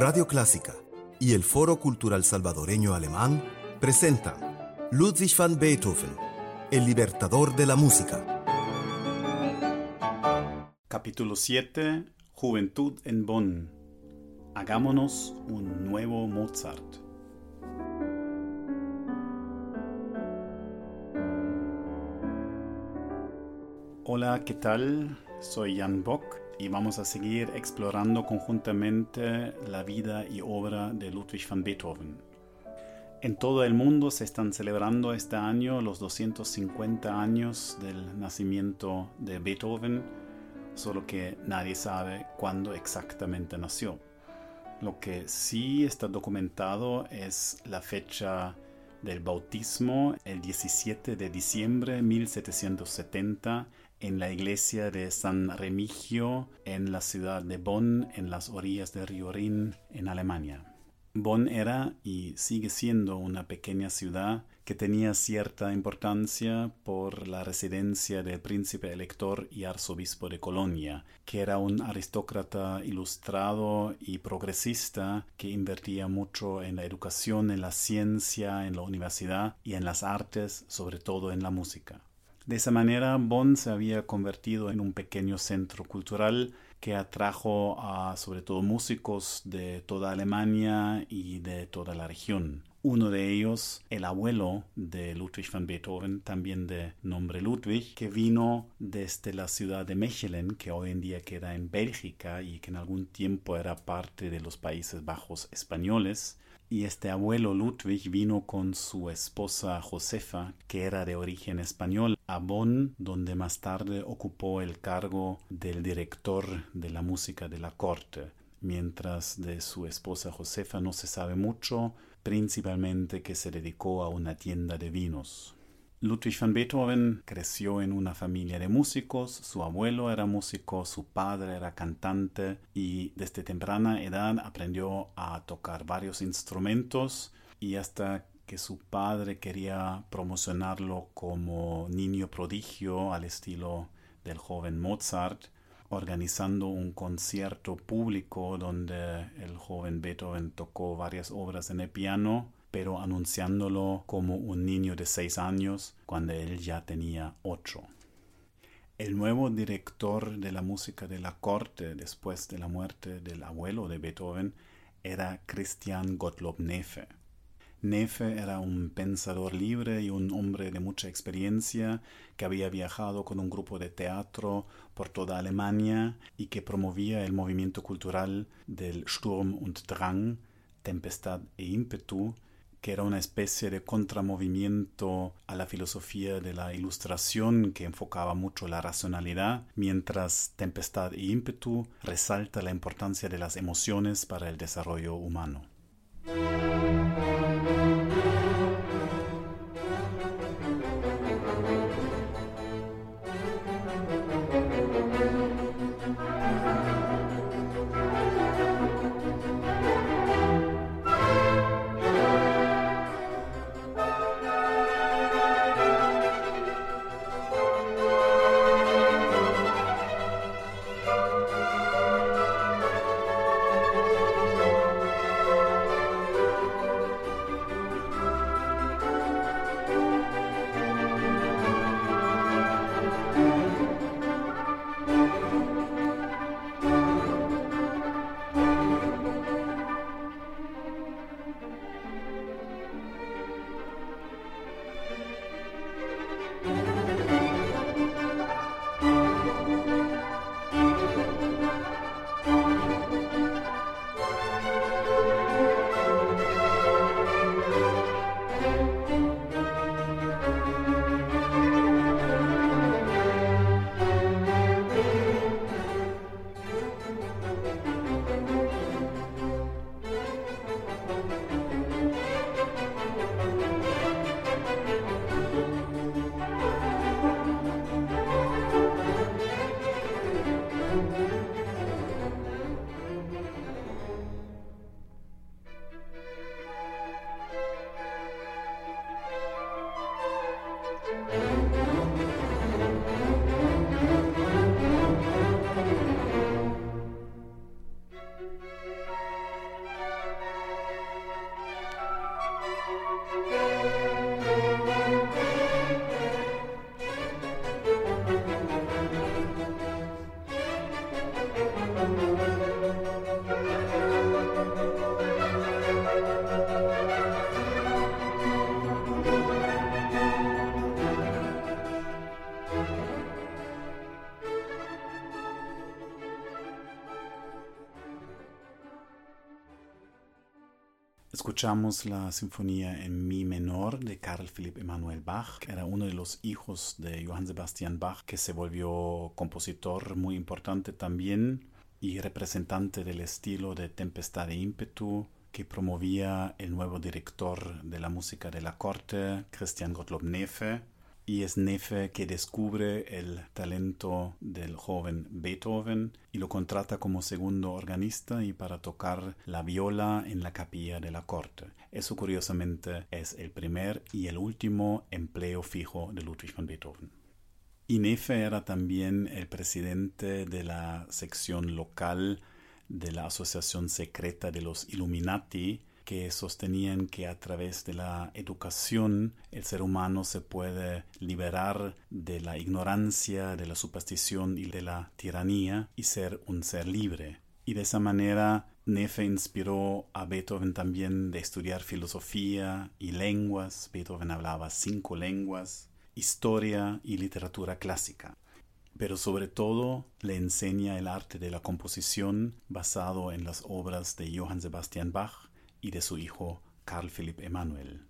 Radio Clásica y el Foro Cultural Salvadoreño Alemán presentan Ludwig van Beethoven, el libertador de la música. Capítulo 7. Juventud en Bonn. Hagámonos un nuevo Mozart. Hola, ¿qué tal? Soy Jan Bock y vamos a seguir explorando conjuntamente la vida y obra de Ludwig van Beethoven. En todo el mundo se están celebrando este año los 250 años del nacimiento de Beethoven, solo que nadie sabe cuándo exactamente nació. Lo que sí está documentado es la fecha del bautismo, el 17 de diciembre de 1770, en la iglesia de San Remigio en la ciudad de Bonn, en las orillas del río Rin, en Alemania. Bonn era y sigue siendo una pequeña ciudad que tenía cierta importancia por la residencia del príncipe elector y arzobispo de Colonia, que era un aristócrata ilustrado y progresista que invertía mucho en la educación, en la ciencia, en la universidad y en las artes, sobre todo en la música. De esa manera, Bonn se había convertido en un pequeño centro cultural que atrajo a sobre todo músicos de toda Alemania y de toda la región. Uno de ellos, el abuelo de Ludwig van Beethoven, también de nombre Ludwig, que vino desde la ciudad de Mechelen, que hoy en día queda en Bélgica y que en algún tiempo era parte de los Países Bajos españoles, y este abuelo Ludwig vino con su esposa Josefa, que era de origen español, a Bonn, donde más tarde ocupó el cargo del director de la música de la corte, mientras de su esposa Josefa no se sabe mucho, principalmente que se dedicó a una tienda de vinos. Ludwig van Beethoven creció en una familia de músicos, su abuelo era músico, su padre era cantante y desde temprana edad aprendió a tocar varios instrumentos y hasta que su padre quería promocionarlo como niño prodigio al estilo del joven Mozart, organizando un concierto público donde el joven Beethoven tocó varias obras en el piano pero anunciándolo como un niño de seis años cuando él ya tenía ocho. El nuevo director de la música de la corte después de la muerte del abuelo de Beethoven era Christian Gottlob Nefe. Nefe era un pensador libre y un hombre de mucha experiencia que había viajado con un grupo de teatro por toda Alemania y que promovía el movimiento cultural del Sturm und Drang, tempestad e ímpetu, que era una especie de contramovimiento a la filosofía de la ilustración que enfocaba mucho la racionalidad, mientras Tempestad e ímpetu resalta la importancia de las emociones para el desarrollo humano. Escuchamos la sinfonía en mi menor de Carl Philipp Emanuel Bach, que era uno de los hijos de Johann Sebastian Bach, que se volvió compositor muy importante también y representante del estilo de Tempestad e ímpetu que promovía el nuevo director de la música de la corte, Christian Gottlob Nefe, y es Nefe que descubre el talento del joven Beethoven y lo contrata como segundo organista y para tocar la viola en la capilla de la corte. Eso curiosamente es el primer y el último empleo fijo de Ludwig van Beethoven. Y Nefe era también el presidente de la sección local de la Asociación Secreta de los Illuminati, que sostenían que a través de la educación el ser humano se puede liberar de la ignorancia, de la superstición y de la tiranía y ser un ser libre. Y de esa manera Nefe inspiró a Beethoven también de estudiar filosofía y lenguas. Beethoven hablaba cinco lenguas, historia y literatura clásica. Pero sobre todo le enseña el arte de la composición basado en las obras de Johann Sebastian Bach y de su hijo Carl Philipp Emanuel.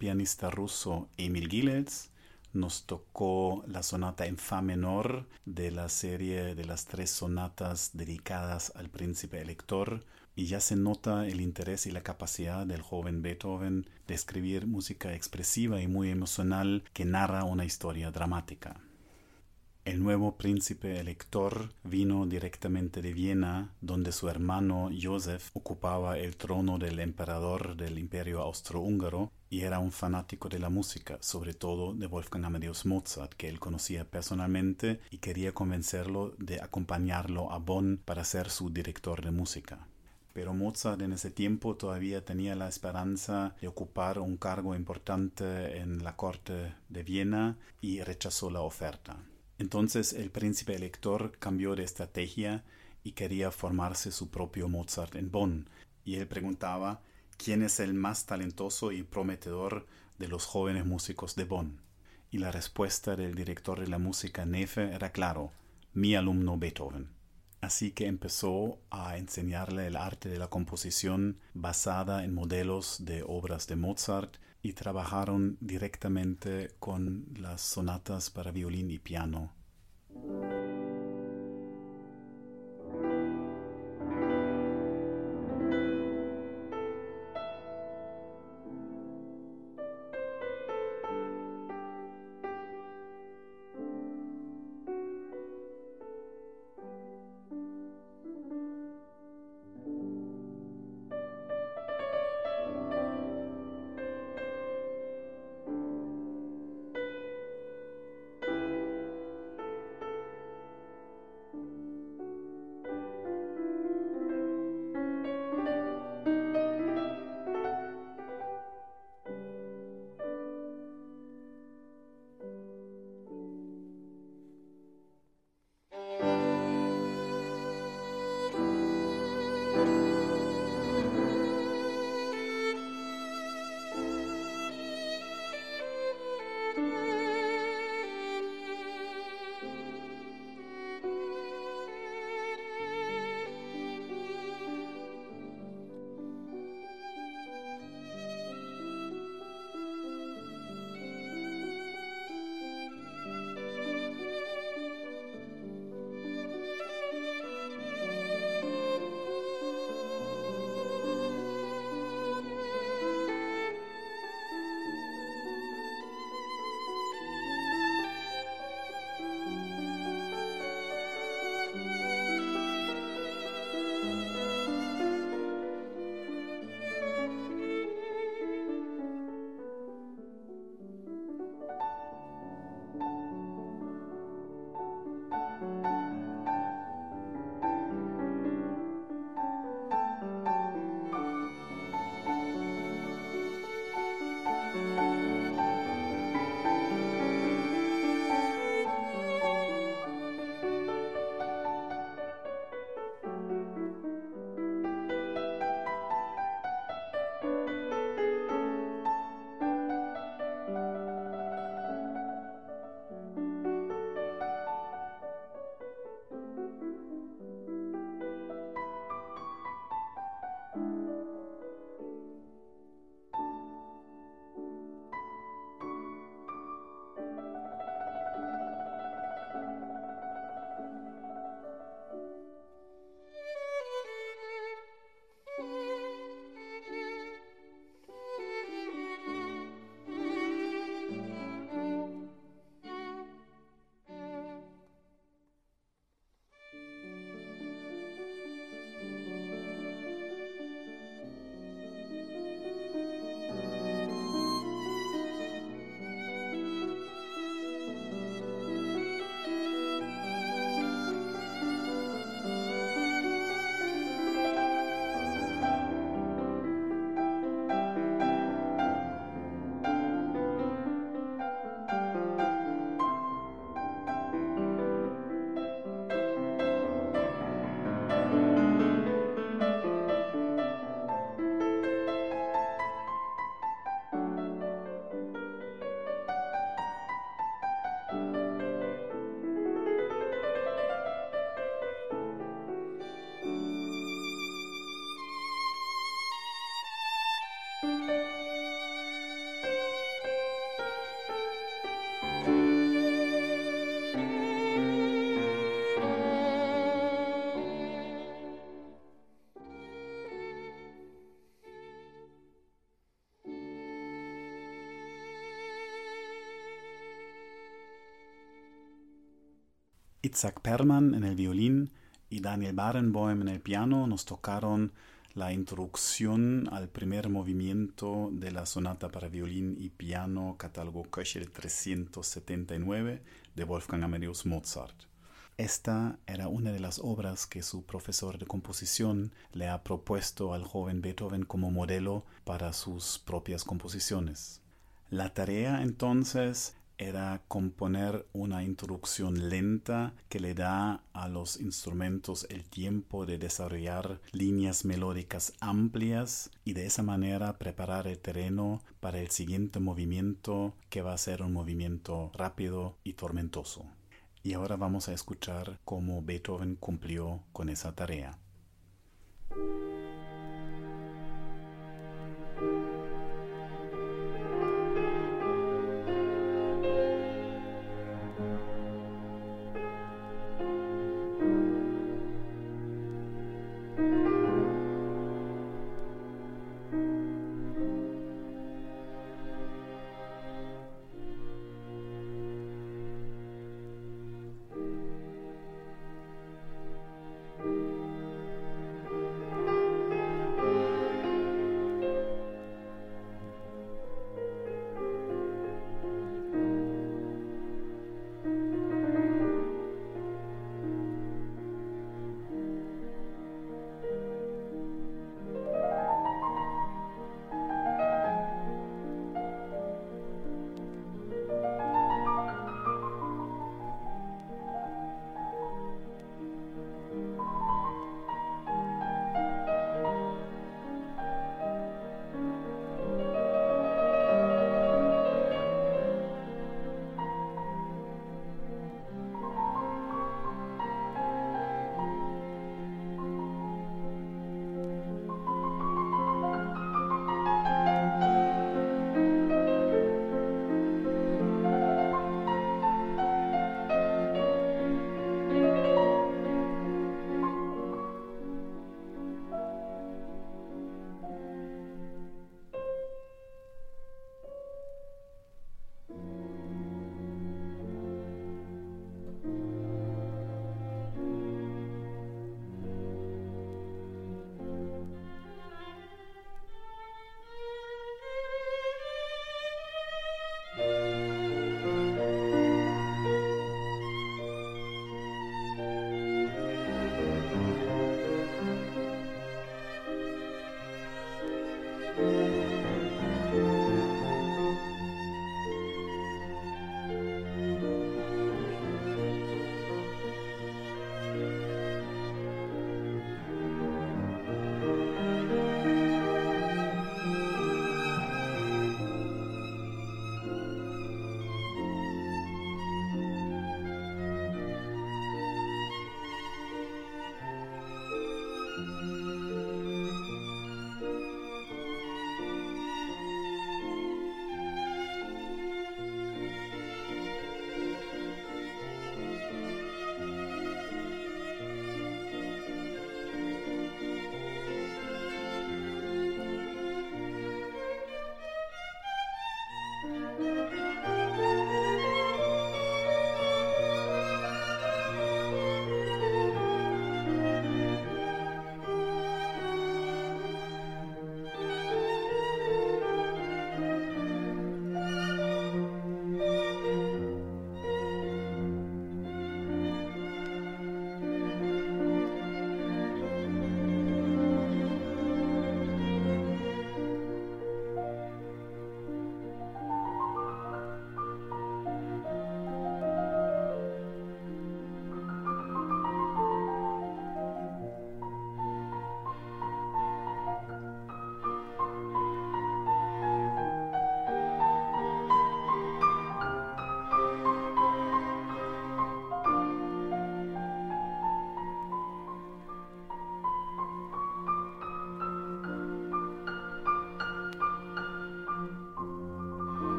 Pianista ruso Emil Gilels, nos tocó la sonata en fa menor de la serie de las tres sonatas dedicadas al príncipe elector y ya se nota el interés y la capacidad del joven Beethoven de escribir música expresiva y muy emocional que narra una historia dramática. El nuevo príncipe elector vino directamente de Viena, donde su hermano Joseph ocupaba el trono del emperador del imperio austrohúngaro y era un fanático de la música, sobre todo de Wolfgang Amadeus Mozart, que él conocía personalmente y quería convencerlo de acompañarlo a Bonn para ser su director de música. Pero Mozart en ese tiempo todavía tenía la esperanza de ocupar un cargo importante en la corte de Viena y rechazó la oferta. Entonces el príncipe elector cambió de estrategia y quería formarse su propio Mozart en Bonn, y él preguntaba quién es el más talentoso y prometedor de los jóvenes músicos de Bonn. Y la respuesta del director de la música Nefe era claro, mi alumno Beethoven. Así que empezó a enseñarle el arte de la composición basada en modelos de obras de Mozart y trabajaron directamente con las sonatas para violín y piano. Itzhak Perman en el violín y Daniel Barenboim en el piano nos tocaron la introducción al primer movimiento de la sonata para violín y piano catálogo Köchel 379 de Wolfgang Amadeus Mozart. Esta era una de las obras que su profesor de composición le ha propuesto al joven Beethoven como modelo para sus propias composiciones. La tarea entonces era componer una introducción lenta que le da a los instrumentos el tiempo de desarrollar líneas melódicas amplias y de esa manera preparar el terreno para el siguiente movimiento que va a ser un movimiento rápido y tormentoso. Y ahora vamos a escuchar cómo Beethoven cumplió con esa tarea.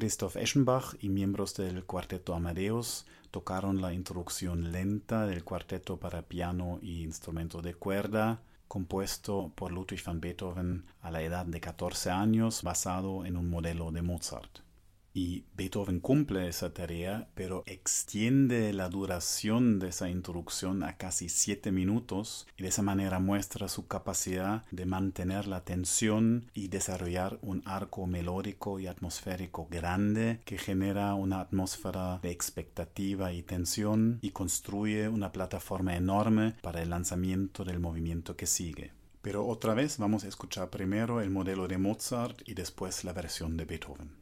Christoph Eschenbach y miembros del cuarteto Amadeus tocaron la introducción lenta del cuarteto para piano y instrumento de cuerda, compuesto por Ludwig van Beethoven a la edad de 14 años, basado en un modelo de Mozart. Y Beethoven cumple esa tarea, pero extiende la duración de esa introducción a casi siete minutos y de esa manera muestra su capacidad de mantener la tensión y desarrollar un arco melódico y atmosférico grande que genera una atmósfera de expectativa y tensión y construye una plataforma enorme para el lanzamiento del movimiento que sigue. Pero otra vez vamos a escuchar primero el modelo de Mozart y después la versión de Beethoven.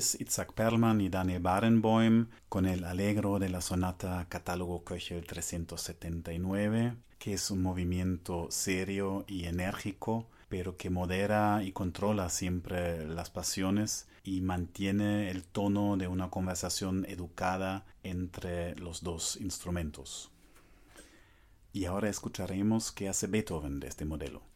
Itzhak Perlman y Daniel Barenboim con el Allegro de la sonata Catálogo Köchel 379, que es un movimiento serio y enérgico, pero que modera y controla siempre las pasiones y mantiene el tono de una conversación educada entre los dos instrumentos. Y ahora escucharemos qué hace Beethoven de este modelo.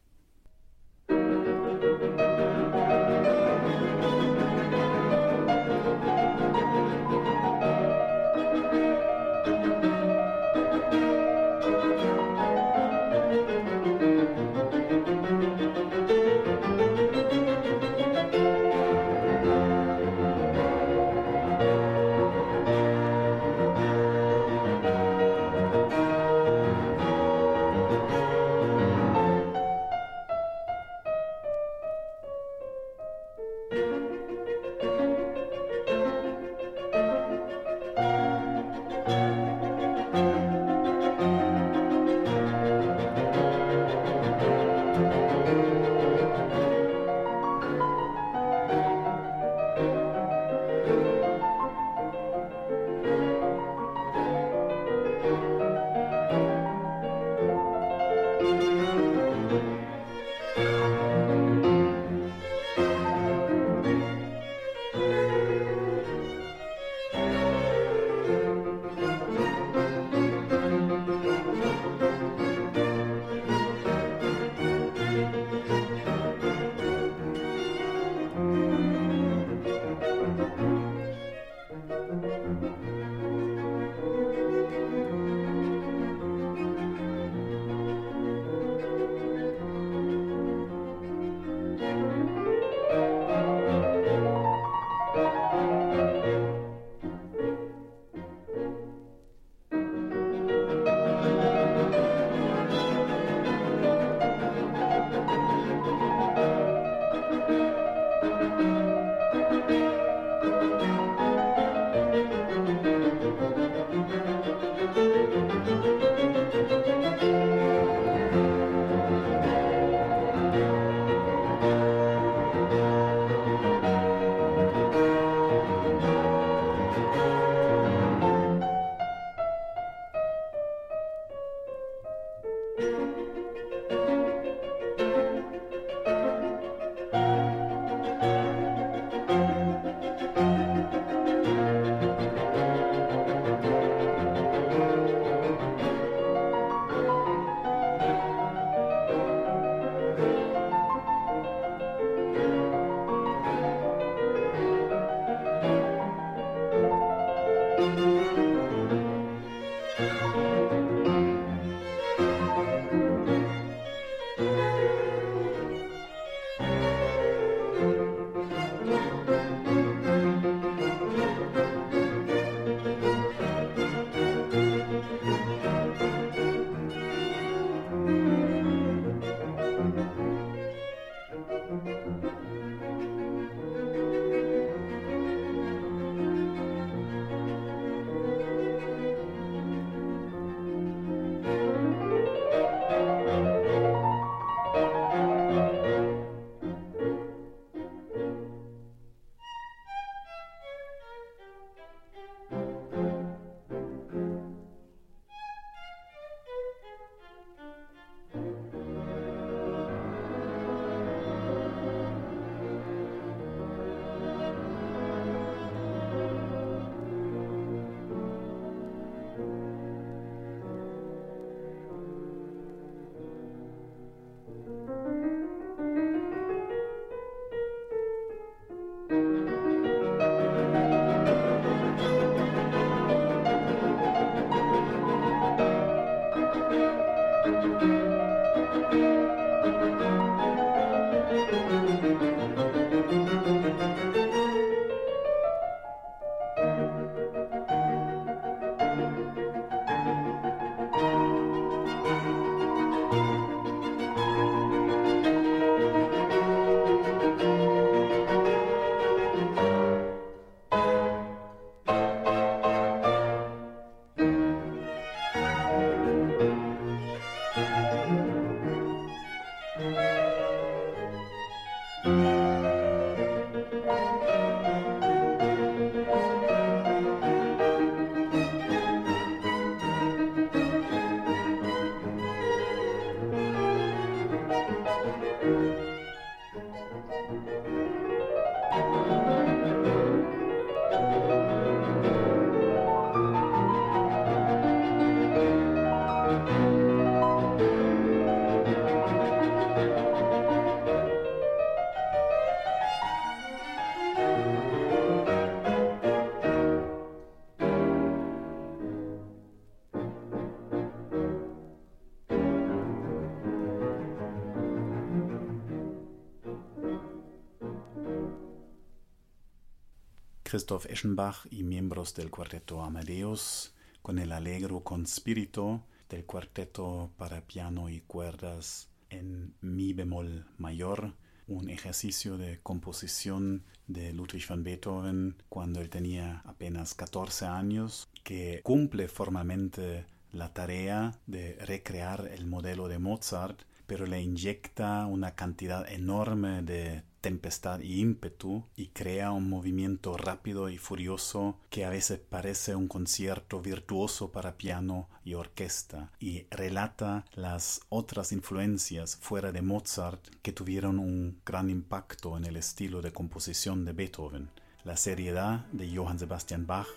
Christoph Eschenbach y miembros del cuarteto Amadeus con el Allegro con Spirito del cuarteto para piano y cuerdas en mi bemol mayor, un ejercicio de composición de Ludwig van Beethoven cuando él tenía apenas 14 años, que cumple formalmente la tarea de recrear el modelo de Mozart, pero le inyecta una cantidad enorme de tempestad y ímpetu y crea un movimiento rápido y furioso que a veces parece un concierto virtuoso para piano y orquesta y relata las otras influencias fuera de Mozart que tuvieron un gran impacto en el estilo de composición de Beethoven, la seriedad de Johann Sebastian Bach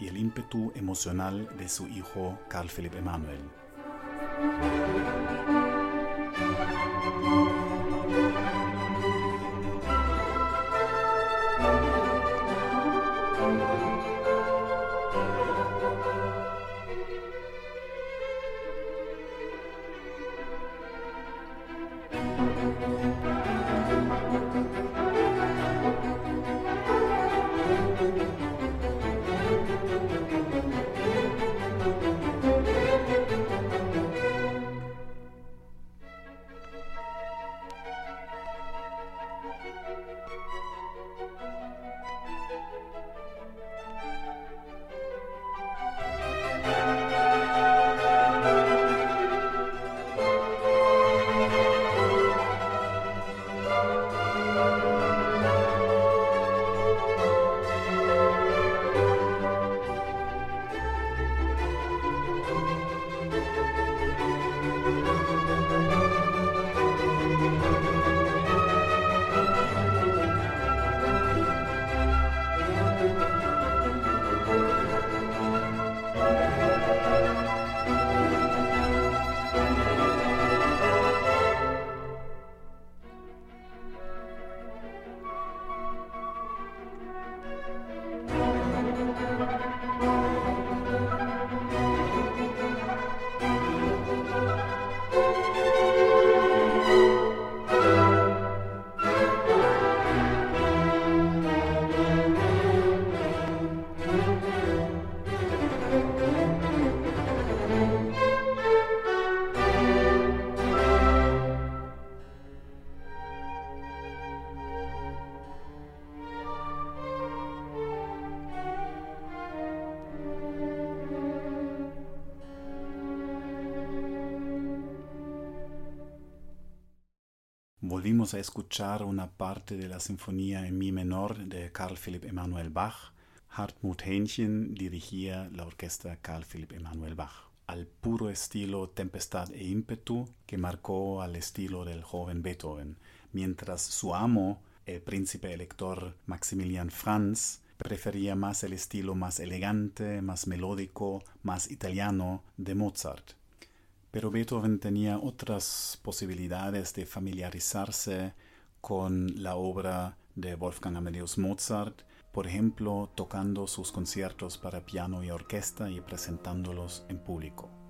y el ímpetu emocional de su hijo Carl Philipp Emanuel. Volvimos a escuchar una parte de la sinfonía en mi menor de Carl Philipp Emanuel Bach. Hartmut Hähnchen dirigía la orquesta Carl Philipp Emanuel Bach al puro estilo tempestad e ímpetu que marcó al estilo del joven Beethoven, mientras su amo, el príncipe elector Maximilian Franz, prefería más el estilo más elegante, más melódico, más italiano de Mozart. Pero Beethoven tenía otras posibilidades de familiarizarse con la obra de Wolfgang Amadeus Mozart por ejemplo, tocando sus conciertos para piano y orquesta y presentándolos en público.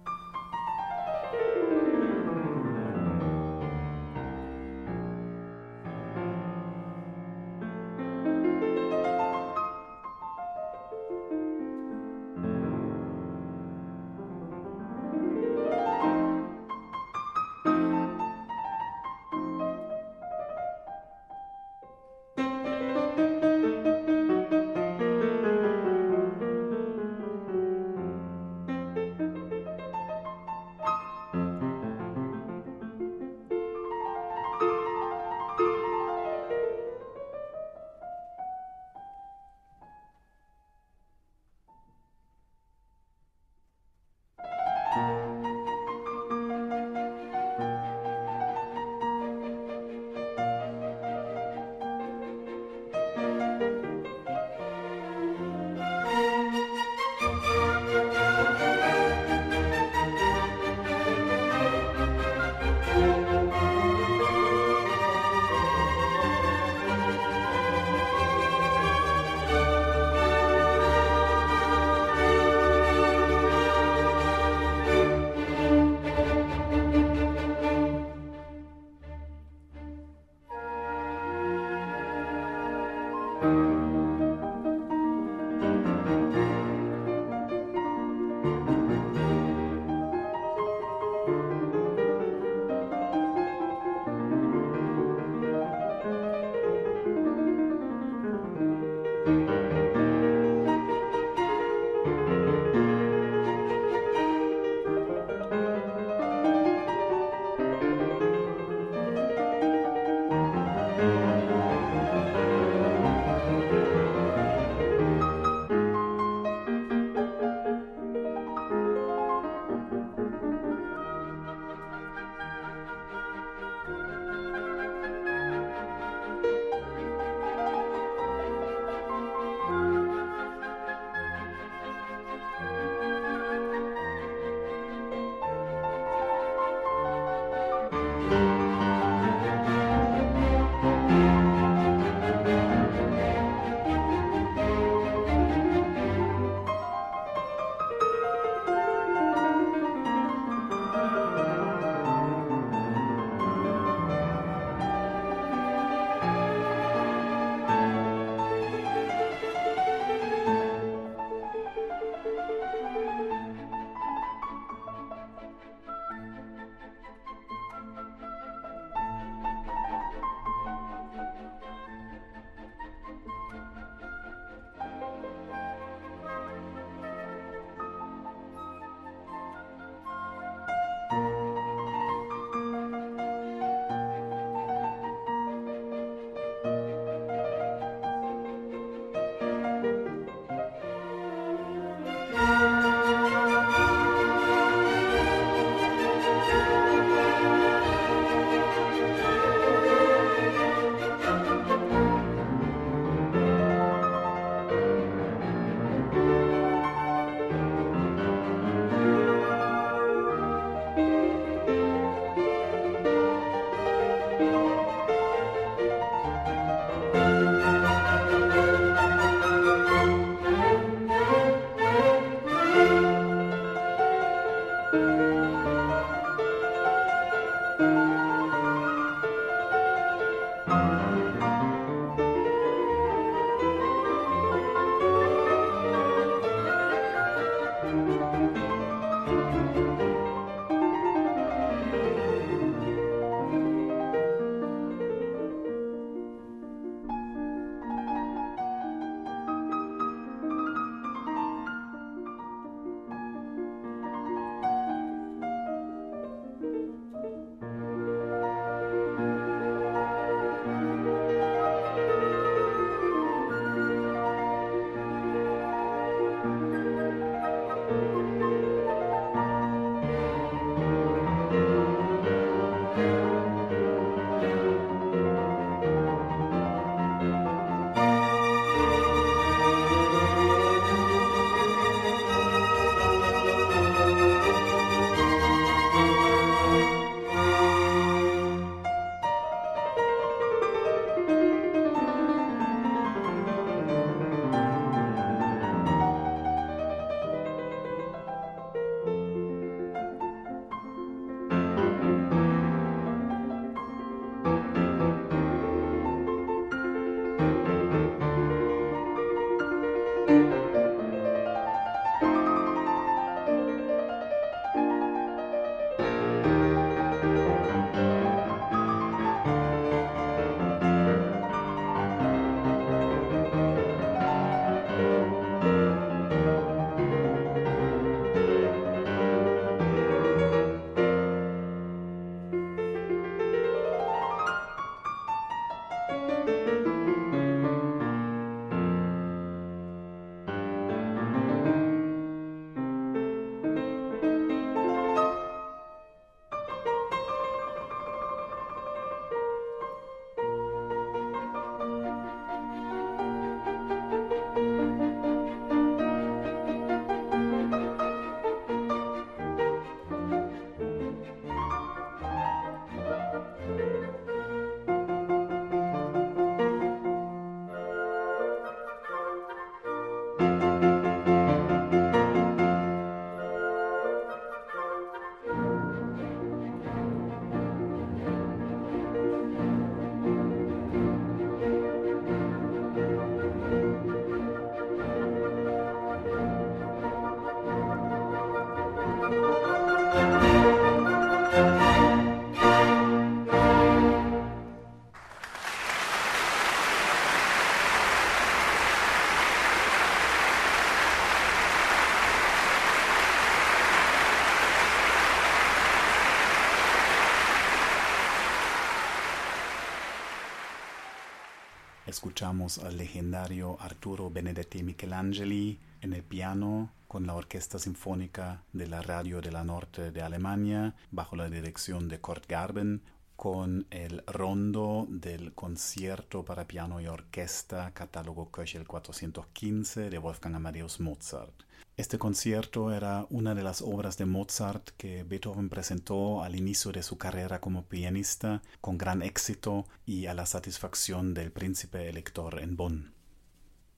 Escuchamos al legendario Arturo Benedetti Michelangeli en el piano con la Orquesta Sinfónica de la Radio de la Norte de Alemania bajo la dirección de Kurt Garben, con el rondo del concierto para piano y orquesta catálogo Köchel 415 de Wolfgang Amadeus Mozart. Este concierto era una de las obras de Mozart que Beethoven presentó al inicio de su carrera como pianista con gran éxito y a la satisfacción del príncipe elector en Bonn.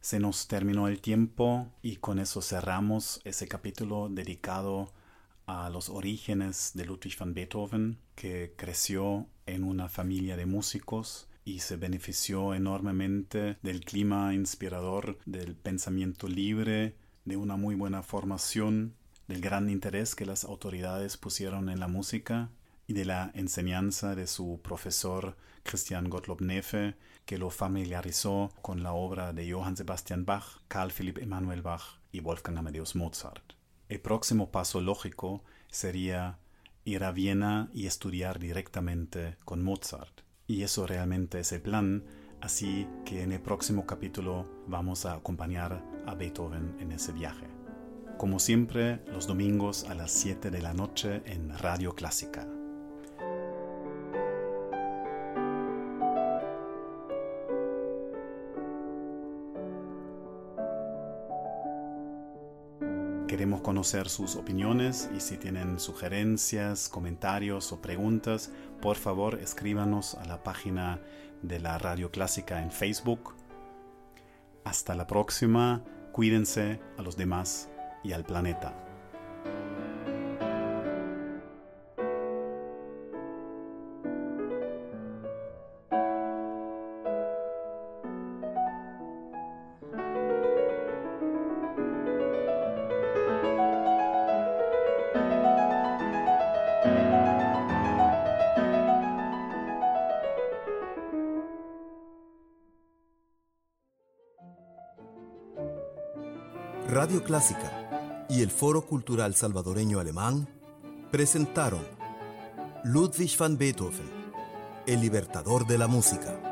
Se nos terminó el tiempo y con eso cerramos ese capítulo dedicado a los orígenes de Ludwig van Beethoven, que creció en una familia de músicos y se benefició enormemente del clima inspirador, del pensamiento libre, de una muy buena formación, del gran interés que las autoridades pusieron en la música y de la enseñanza de su profesor Christian Gottlob Nefe, que lo familiarizó con la obra de Johann Sebastian Bach, Carl Philipp Emanuel Bach y Wolfgang Amadeus Mozart. El próximo paso lógico sería ir a Viena y estudiar directamente con Mozart. Y eso realmente es el plan, así que en el próximo capítulo vamos a acompañar a Beethoven en ese viaje. Como siempre, los domingos a las 7 de la noche en Radio Clásica. Queremos conocer sus opiniones y si tienen sugerencias, comentarios o preguntas, por favor escríbanos a la página de la Radio Clásica en Facebook. Hasta la próxima, cuídense a los demás y al planeta. Clásica y el Foro Cultural Salvadoreño Alemán presentaron Ludwig van Beethoven, el libertador de la música